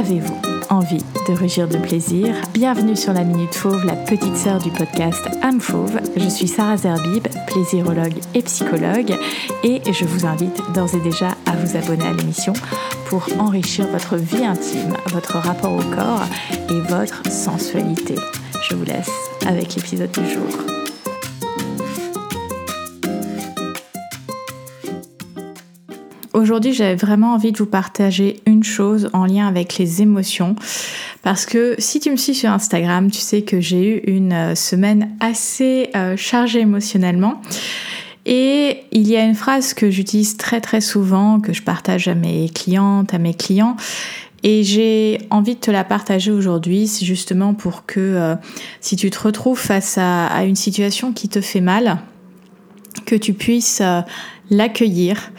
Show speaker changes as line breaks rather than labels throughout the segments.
Avez-vous envie de rugir de plaisir? Bienvenue sur la Minute Fauve, la petite sœur du podcast Âme Fauve. Je suis Sarah Zerbib, plaisirologue et psychologue, et je vous invite d'ores et déjà à vous abonner à l'émission pour enrichir votre vie intime, votre rapport au corps et votre sensualité. Je vous laisse avec l'épisode du jour. Aujourd'hui, j'avais vraiment envie de vous partager une chose en lien avec les émotions. Parce que si tu me suis sur Instagram, tu sais que j'ai eu une euh, semaine assez euh, chargée émotionnellement. Et il y a une phrase que j'utilise très très souvent, que je partage à mes clientes, à mes clients. Et j'ai envie de te la partager aujourd'hui, c'est justement pour que euh, si tu te retrouves face à, une situation qui te fait mal, que tu puisses l'accueillir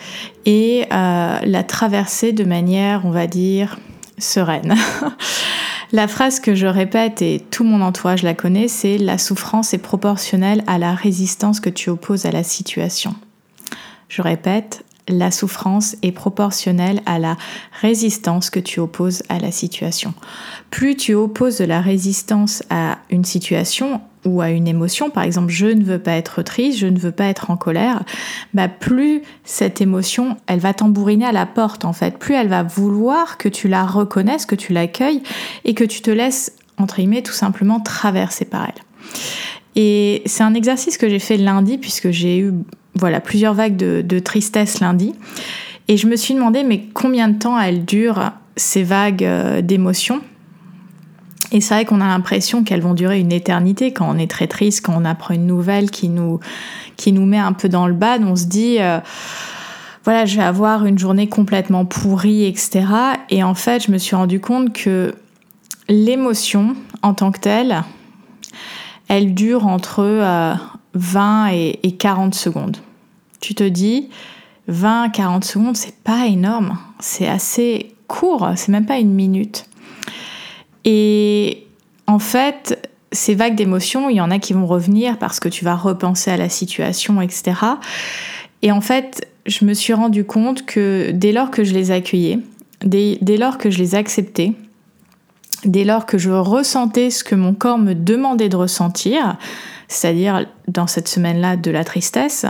et euh, la traverser de manière, on va dire, sereine. la phrase que je répète et tout mon entourage la connaît, c'est la souffrance est proportionnelle à la résistance que tu opposes à la situation. Je répète, la souffrance est proportionnelle à la résistance que tu opposes à la situation. Plus tu opposes de la résistance à une situation ou à une émotion, par exemple je ne veux pas être triste, je ne veux pas être en colère, bah plus cette émotion, elle va tambouriner à la porte en fait, plus elle va vouloir que tu la reconnaisses, que tu l'accueilles et que tu te laisses entre guillemets tout simplement traverser par elle. Et c'est un exercice que j'ai fait lundi puisque j'ai eu voilà, plusieurs vagues de, tristesse lundi. Et je me suis demandé, mais combien de temps elles durent, ces vagues euh, d'émotions? Et c'est vrai qu'on a l'impression qu'elles vont durer une éternité quand on est très triste, quand on apprend une nouvelle qui nous, qui nous met un peu dans le bas, on se dit, euh, voilà, je vais avoir une journée complètement pourrie, etc. Et en fait, je me suis rendu compte que l'émotion en tant que telle, elle dure entre euh, 20 et, 40 secondes. Tu te dis, 20-40 secondes, c'est pas énorme, c'est assez court, c'est même pas une minute. Et en fait, ces vagues d'émotions, il y en a qui vont revenir parce que tu vas repenser à la situation, etc. Et en fait, je me suis rendu compte que dès lors que je les accueillais, dès, dès lors que je les acceptais, dès lors que je ressentais ce que mon corps me demandait de ressentir, c'est-à-dire dans cette semaine-là de la tristesse,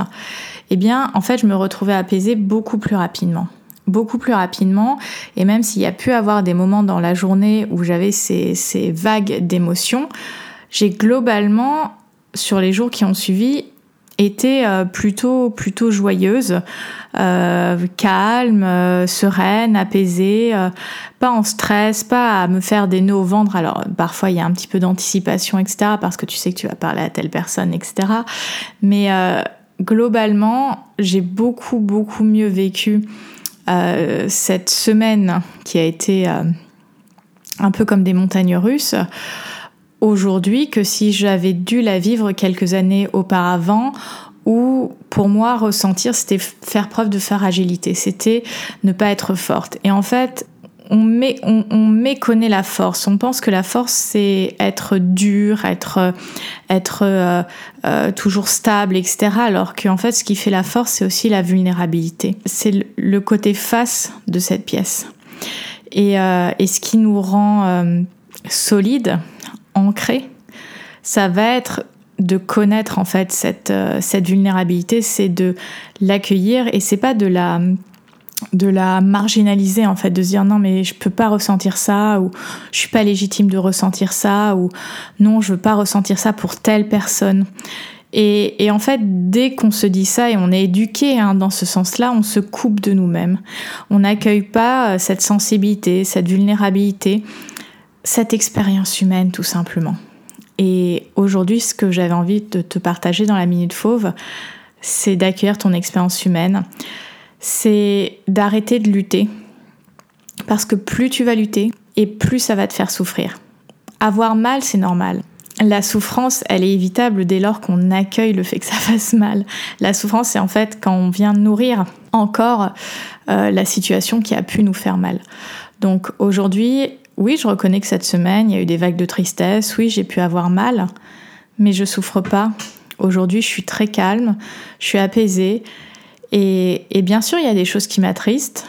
eh bien, en fait, je me retrouvais apaisée beaucoup plus rapidement. Beaucoup plus rapidement. Et même s'il y a pu avoir des moments dans la journée où j'avais ces, ces vagues d'émotions, j'ai globalement, sur les jours qui ont suivi, était euh, plutôt plutôt joyeuse, euh, calme, euh, sereine, apaisée, pas en stress, pas à me faire des nœuds au ventre. Alors parfois il y a un petit peu d'anticipation, etc. Parce que tu sais que tu vas parler à telle personne, etc. Mais globalement, j'ai beaucoup beaucoup mieux vécu cette semaine qui a été un peu comme des montagnes russes aujourd'hui que si j'avais dû la vivre quelques années auparavant où pour moi ressentir c'était faire preuve de fragilité, c'était ne pas être forte. Et en fait, on, on, méconnaît la force. On pense que la force c'est être dur, être, être euh, euh, toujours stable, etc. Alors qu'en fait, ce qui fait la force, c'est aussi la vulnérabilité. C'est le côté face de cette pièce. Et, euh, et ce qui nous rend solide, ancré, ça va être de connaître en fait cette, euh, cette vulnérabilité, c'est de l'accueillir et c'est pas de la de la marginaliser en fait, de se dire non mais je peux pas ressentir ça ou je suis pas légitime de ressentir ça ou non je veux pas ressentir ça pour telle personne. Et, et en fait, dès qu'on se dit ça et on est éduqué hein, dans ce sens-là, on se coupe de nous-mêmes. On n'accueille pas euh, cette sensibilité, cette vulnérabilité cette expérience humaine tout simplement. Et aujourd'hui, ce que j'avais envie de te partager dans la Minute Fauve, c'est d'accueillir ton expérience humaine, c'est d'arrêter de lutter, parce que plus tu vas lutter, et plus ça va te faire souffrir. Avoir mal, c'est normal. La souffrance, elle est évitable dès lors qu'on accueille le fait que ça fasse mal. La souffrance, c'est en fait quand on vient nourrir encore euh, la situation qui a pu nous faire mal. Donc aujourd'hui, oui, je reconnais que cette semaine, il y a eu des vagues de tristesse, oui, j'ai pu avoir mal, mais je souffre pas. Aujourd'hui, je suis très calme, je suis apaisée, et, bien sûr, il y a des choses qui m'attristent,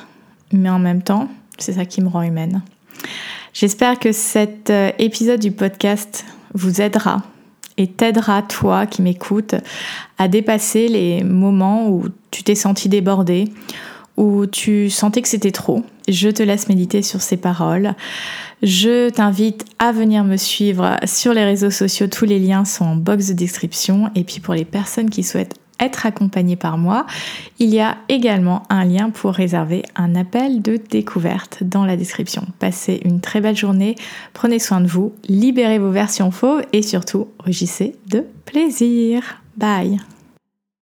mais en même temps, c'est ça qui me rend humaine. J'espère que cet euh, épisode du podcast vous aidera et t'aidera, toi qui m'écoutes, à dépasser les moments où tu t'es senti débordé, où tu sentais que c'était trop. Je te laisse méditer sur ces paroles. Je t'invite à venir me suivre sur les réseaux sociaux. Tous les liens sont en box de description. Et puis pour les personnes qui souhaitent être accompagnées par moi, il y a également un lien pour réserver un appel de découverte dans la description. Passez une très belle journée, prenez soin de vous, libérez vos versions fauves et surtout, rugissez de plaisir. Bye